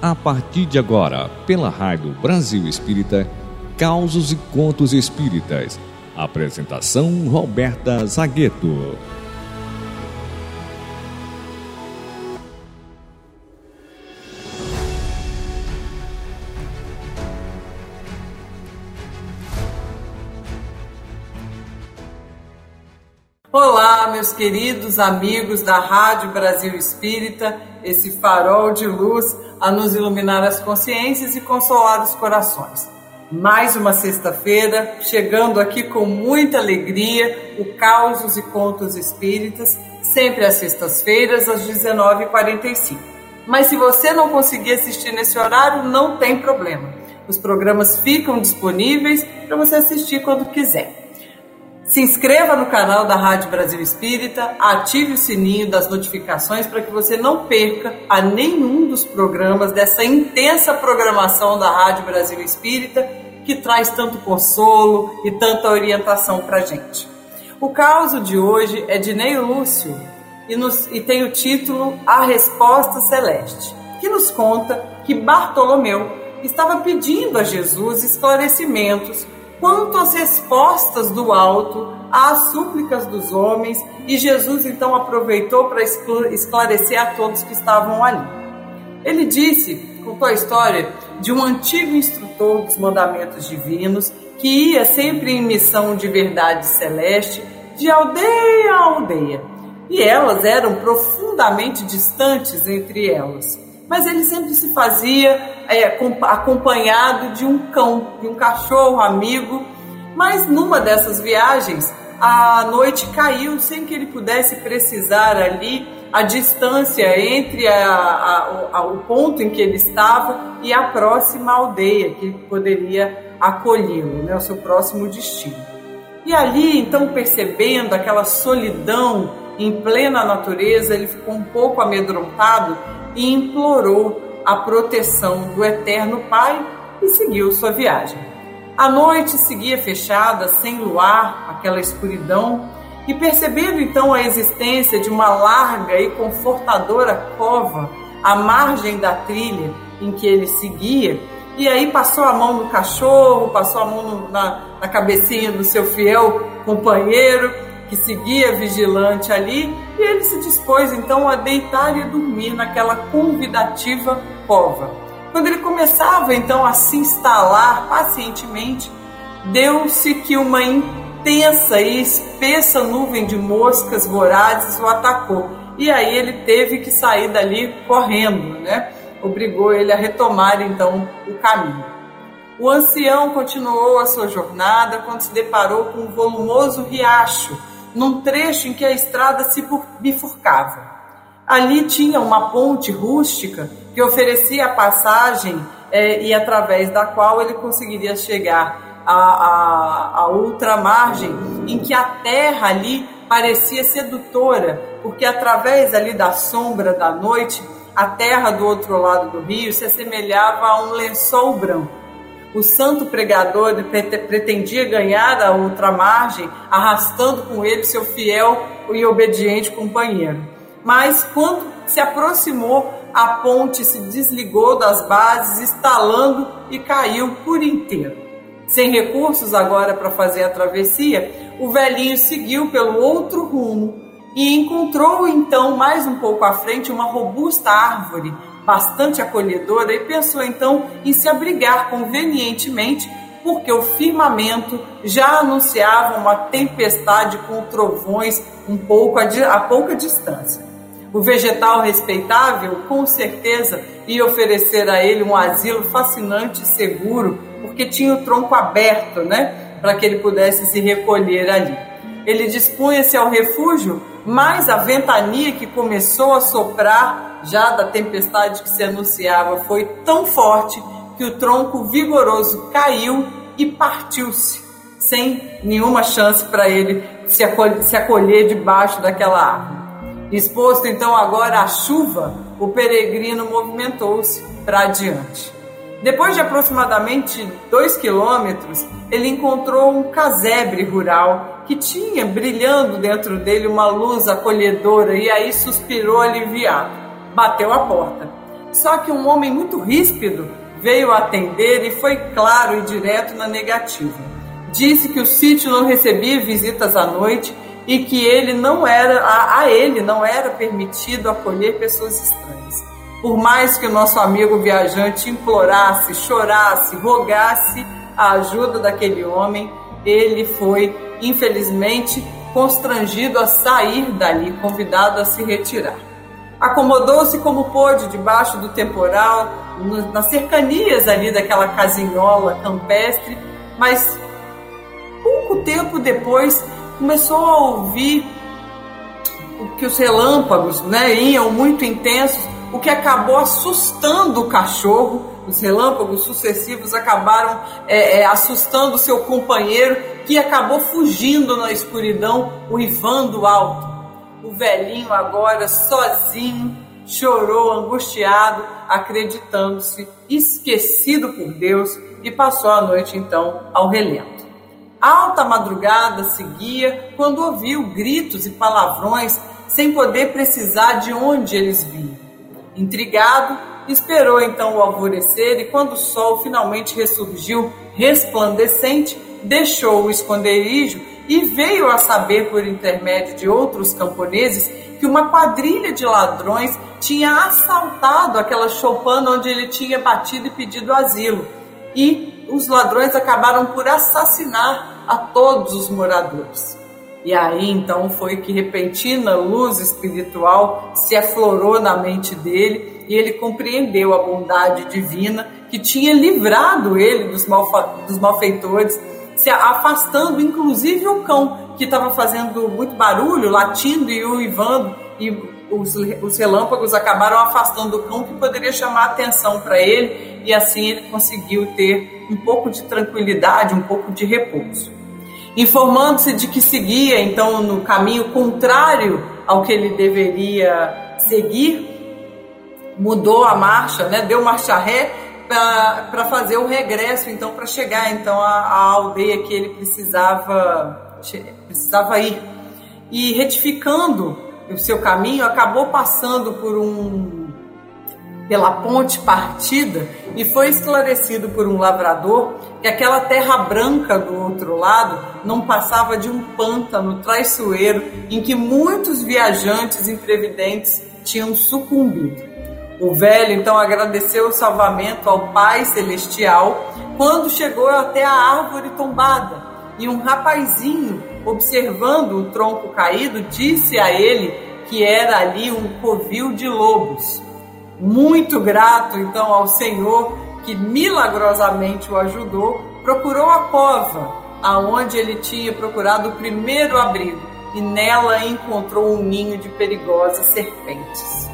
a partir de agora, pela Rádio Brasil Espírita, Causos e Contos Espíritas. Apresentação Roberta Zagueto. Olá, meus queridos amigos da Rádio Brasil Espírita, esse farol de luz a nos iluminar as consciências e consolar os corações. Mais uma sexta-feira, chegando aqui com muita alegria, o Causos e Contos Espíritas, sempre às sextas-feiras, às 19h45. Mas se você não conseguir assistir nesse horário, não tem problema. Os programas ficam disponíveis para você assistir quando quiser. Se inscreva no canal da Rádio Brasil Espírita, ative o sininho das notificações para que você não perca a nenhum dos programas dessa intensa programação da Rádio Brasil Espírita que traz tanto consolo e tanta orientação para gente. O caso de hoje é de Ney Lúcio e, nos, e tem o título A Resposta Celeste, que nos conta que Bartolomeu estava pedindo a Jesus esclarecimentos quanto às respostas do alto às súplicas dos homens, e Jesus então aproveitou para esclarecer a todos que estavam ali. Ele disse, contou a história de um antigo instrutor dos mandamentos divinos que ia sempre em missão de verdade celeste, de aldeia a aldeia, e elas eram profundamente distantes entre elas mas ele sempre se fazia é, acompanhado de um cão, de um cachorro amigo. Mas numa dessas viagens, a noite caiu sem que ele pudesse precisar ali a distância entre a, a, a, o ponto em que ele estava e a próxima aldeia que poderia acolhê-lo, né, o seu próximo destino. E ali, então, percebendo aquela solidão em plena natureza, ele ficou um pouco amedrontado e implorou a proteção do Eterno Pai e seguiu sua viagem. A noite seguia fechada, sem luar, aquela escuridão, e percebendo então a existência de uma larga e confortadora cova à margem da trilha em que ele seguia, e aí passou a mão no cachorro, passou a mão no, na, na cabecinha do seu fiel companheiro que seguia vigilante ali, e ele se dispôs então a deitar e dormir naquela convidativa cova. Quando ele começava então a se instalar pacientemente, deu-se que uma intensa e espessa nuvem de moscas vorazes o atacou. E aí ele teve que sair dali correndo, né? Obrigou ele a retomar então o caminho. O ancião continuou a sua jornada quando se deparou com um volumoso riacho num trecho em que a estrada se bifurcava. Ali tinha uma ponte rústica que oferecia a passagem é, e através da qual ele conseguiria chegar à, à, à outra margem, em que a terra ali parecia sedutora, porque através ali da sombra da noite, a terra do outro lado do rio se assemelhava a um lençol branco o santo pregador pretendia ganhar a outra margem, arrastando com ele seu fiel e obediente companheiro. Mas quando se aproximou, a ponte se desligou das bases, estalando e caiu por inteiro. Sem recursos agora para fazer a travessia, o velhinho seguiu pelo outro rumo e encontrou então mais um pouco à frente uma robusta árvore bastante acolhedora e pensou então em se abrigar convenientemente, porque o firmamento já anunciava uma tempestade com trovões um pouco a, pouca distância. O vegetal respeitável, com certeza, ia oferecer a ele um asilo fascinante e seguro, porque tinha o tronco aberto, né, para que ele pudesse se recolher ali. Ele dispunha-se ao refúgio, mas a ventania que começou a soprar já da tempestade que se anunciava foi tão forte que o tronco vigoroso caiu e partiu-se, sem nenhuma chance para ele se acolher, se acolher debaixo daquela árvore. Exposto então agora à chuva, o peregrino movimentou-se para adiante. Depois de aproximadamente dois quilômetros, ele encontrou um casebre rural que tinha brilhando dentro dele uma luz acolhedora e aí suspirou aliviado bateu a porta. Só que um homem muito ríspido veio atender e foi claro e direto na negativa. Disse que o sítio não recebia visitas à noite e que ele não era a, a ele não era permitido acolher pessoas estranhas. Por mais que o nosso amigo viajante implorasse, chorasse, rogasse a ajuda daquele homem, ele foi, infelizmente, constrangido a sair dali, convidado a se retirar. Acomodou-se como pôde debaixo do temporal, nas cercanias ali daquela casinhola campestre, mas pouco tempo depois começou a ouvir que os relâmpagos né, iam muito intensos, o que acabou assustando o cachorro os relâmpagos sucessivos acabaram é, é, assustando seu companheiro, que acabou fugindo na escuridão, uivando alto. O velhinho, agora sozinho, chorou angustiado, acreditando-se esquecido por Deus e passou a noite então ao relento. Alta madrugada seguia quando ouviu gritos e palavrões sem poder precisar de onde eles vinham. Intrigado, Esperou então o alvorecer e, quando o sol finalmente ressurgiu resplandecente, deixou o esconderijo e veio a saber, por intermédio de outros camponeses, que uma quadrilha de ladrões tinha assaltado aquela choupana onde ele tinha batido e pedido asilo. E os ladrões acabaram por assassinar a todos os moradores. E aí então foi que repentina luz espiritual se aflorou na mente dele e ele compreendeu a bondade divina que tinha livrado ele dos, malfa, dos malfeitores, se afastando inclusive o cão, que estava fazendo muito barulho, latindo e uivando, e os, os relâmpagos acabaram afastando o cão, que poderia chamar atenção para ele, e assim ele conseguiu ter um pouco de tranquilidade, um pouco de repouso. Informando-se de que seguia então no caminho contrário ao que ele deveria seguir, mudou a marcha, né? Deu marcha ré para fazer o regresso, então para chegar então à, à, aldeia que ele precisava precisava ir. E retificando o seu caminho, acabou passando por um pela ponte partida e foi esclarecido por um lavrador que aquela terra branca do outro lado não passava de um pântano traiçoeiro em que muitos viajantes imprevidentes tinham sucumbido. O velho então agradeceu o salvamento ao Pai Celestial quando chegou até a árvore tombada e um rapazinho, observando o tronco caído, disse a ele que era ali um covil de lobos. Muito grato então ao Senhor que milagrosamente o ajudou, procurou a cova aonde ele tinha procurado o primeiro abrigo e nela encontrou um ninho de perigosas serpentes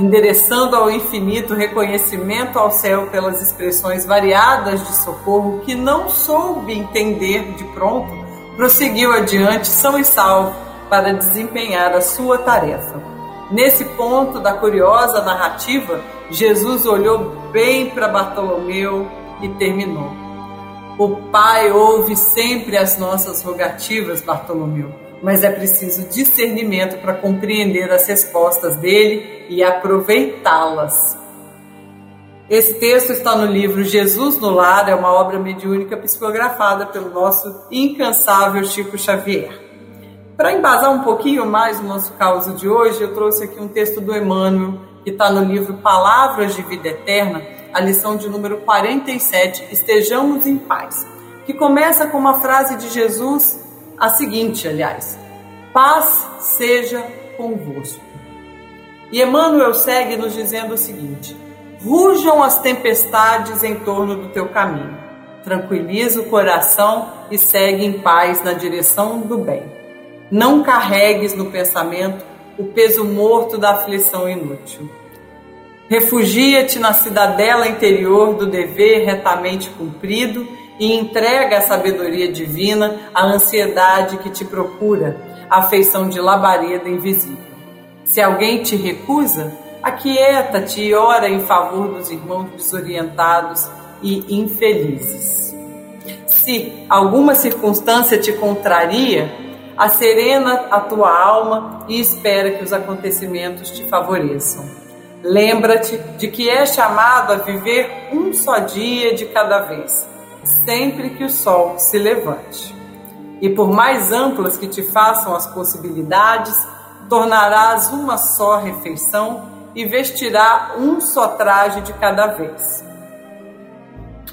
endereçando ao infinito reconhecimento ao céu pelas expressões variadas de socorro que não soube entender de pronto, prosseguiu adiante são e salvo para desempenhar a sua tarefa. Nesse ponto da curiosa narrativa, Jesus olhou bem para Bartolomeu e terminou. O Pai ouve sempre as nossas rogativas, Bartolomeu mas é preciso discernimento para compreender as respostas dele e aproveitá-las. Esse texto está no livro Jesus no Lar, é uma obra mediúnica psicografada pelo nosso incansável Chico Xavier. Para embasar um pouquinho mais o nosso caso de hoje, eu trouxe aqui um texto do Emmanuel, que está no livro Palavras de Vida Eterna, a lição de número 47, Estejamos em Paz, que começa com uma frase de Jesus a seguinte, aliás: Paz seja convosco. E Emmanuel segue nos dizendo o seguinte: Rujam as tempestades em torno do teu caminho. Tranquiliza o coração e segue em paz na direção do bem. Não carregues no pensamento o peso morto da aflição inútil. Refugia-te na cidadela interior do dever retamente cumprido e entrega a sabedoria divina à ansiedade que te procura, a afeição de labareda invisível. Se alguém te recusa, aquieta-te e ora em favor dos irmãos desorientados e infelizes. Se alguma circunstância te contraria, acerena a tua alma e espera que os acontecimentos te favoreçam. Lembra-te de que é chamado a viver um só dia de cada vez, sempre que o sol se levante. E por mais amplas que te façam as possibilidades, tornarás uma só refeição e vestirá um só traje de cada vez.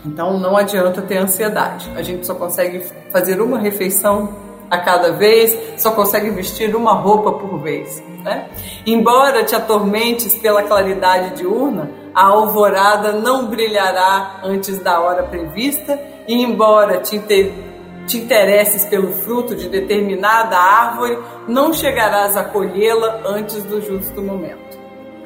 Então não adianta ter ansiedade. A gente só consegue fazer uma refeição a cada vez, só consegue vestir uma roupa por vez. Né? Embora te atormentes pela claridade diurna, a alvorada não brilhará antes da hora prevista, e embora te, inter... te interesses pelo fruto de determinada árvore, não chegarás a colhê-la antes do justo momento.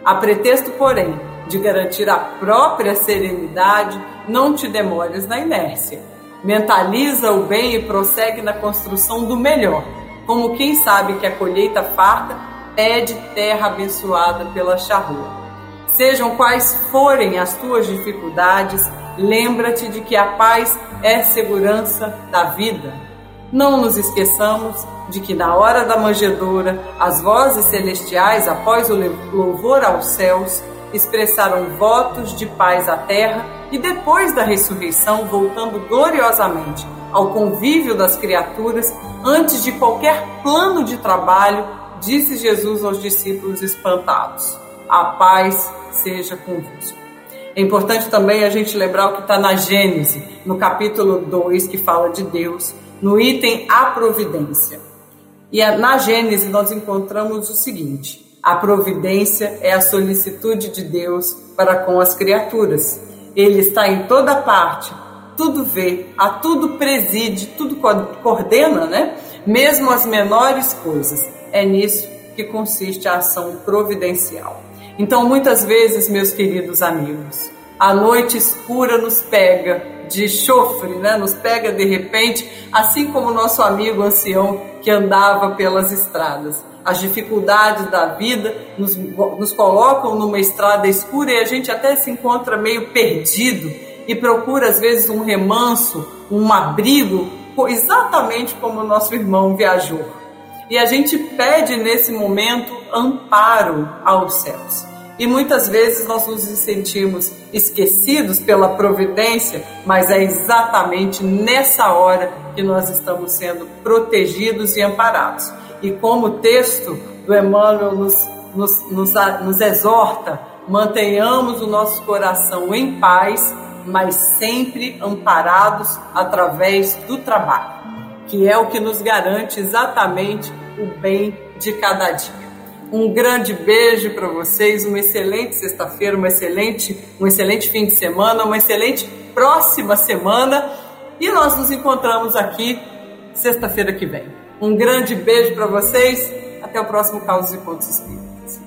A pretexto, porém, de garantir a própria serenidade, não te demores na inércia. Mentaliza o bem e prossegue na construção do melhor, como quem sabe que a colheita farta pede terra abençoada pela charrua. Sejam quais forem as tuas dificuldades, lembra-te de que a paz é segurança da vida. Não nos esqueçamos de que na hora da manjedoura, as vozes celestiais, após o louvor aos céus, expressaram votos de paz à terra e depois da ressurreição, voltando gloriosamente ao convívio das criaturas, antes de qualquer plano de trabalho, disse Jesus aos discípulos espantados: A paz seja convosco. É importante também a gente lembrar o que está na Gênese, no capítulo 2, que fala de Deus, no item A Providência. E na Gênese nós encontramos o seguinte: a providência é a solicitude de Deus para com as criaturas. Ele está em toda parte, tudo vê, a tudo preside, tudo coordena, né? Mesmo as menores coisas. É nisso que consiste a ação providencial. Então, muitas vezes, meus queridos amigos, a noite escura nos pega de chofre, né? Nos pega de repente, assim como o nosso amigo ancião que andava pelas estradas as dificuldades da vida nos, nos colocam numa estrada escura e a gente até se encontra meio perdido e procura às vezes um remanso, um abrigo, exatamente como o nosso irmão viajou. E a gente pede nesse momento amparo aos céus. E muitas vezes nós nos sentimos esquecidos pela providência, mas é exatamente nessa hora que nós estamos sendo protegidos e amparados. E como o texto do Emmanuel nos, nos, nos, nos exorta, mantenhamos o nosso coração em paz, mas sempre amparados através do trabalho, que é o que nos garante exatamente o bem de cada dia. Um grande beijo para vocês, uma excelente sexta-feira, uma excelente, um excelente fim de semana, uma excelente próxima semana e nós nos encontramos aqui sexta-feira que vem. Um grande beijo para vocês. Até o próximo Causos e Contos Espíritas.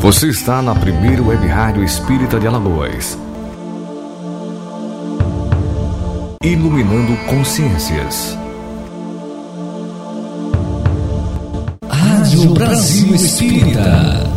Você está na primeira web rádio espírita de Alagoas. Iluminando consciências. Brasil Espírita.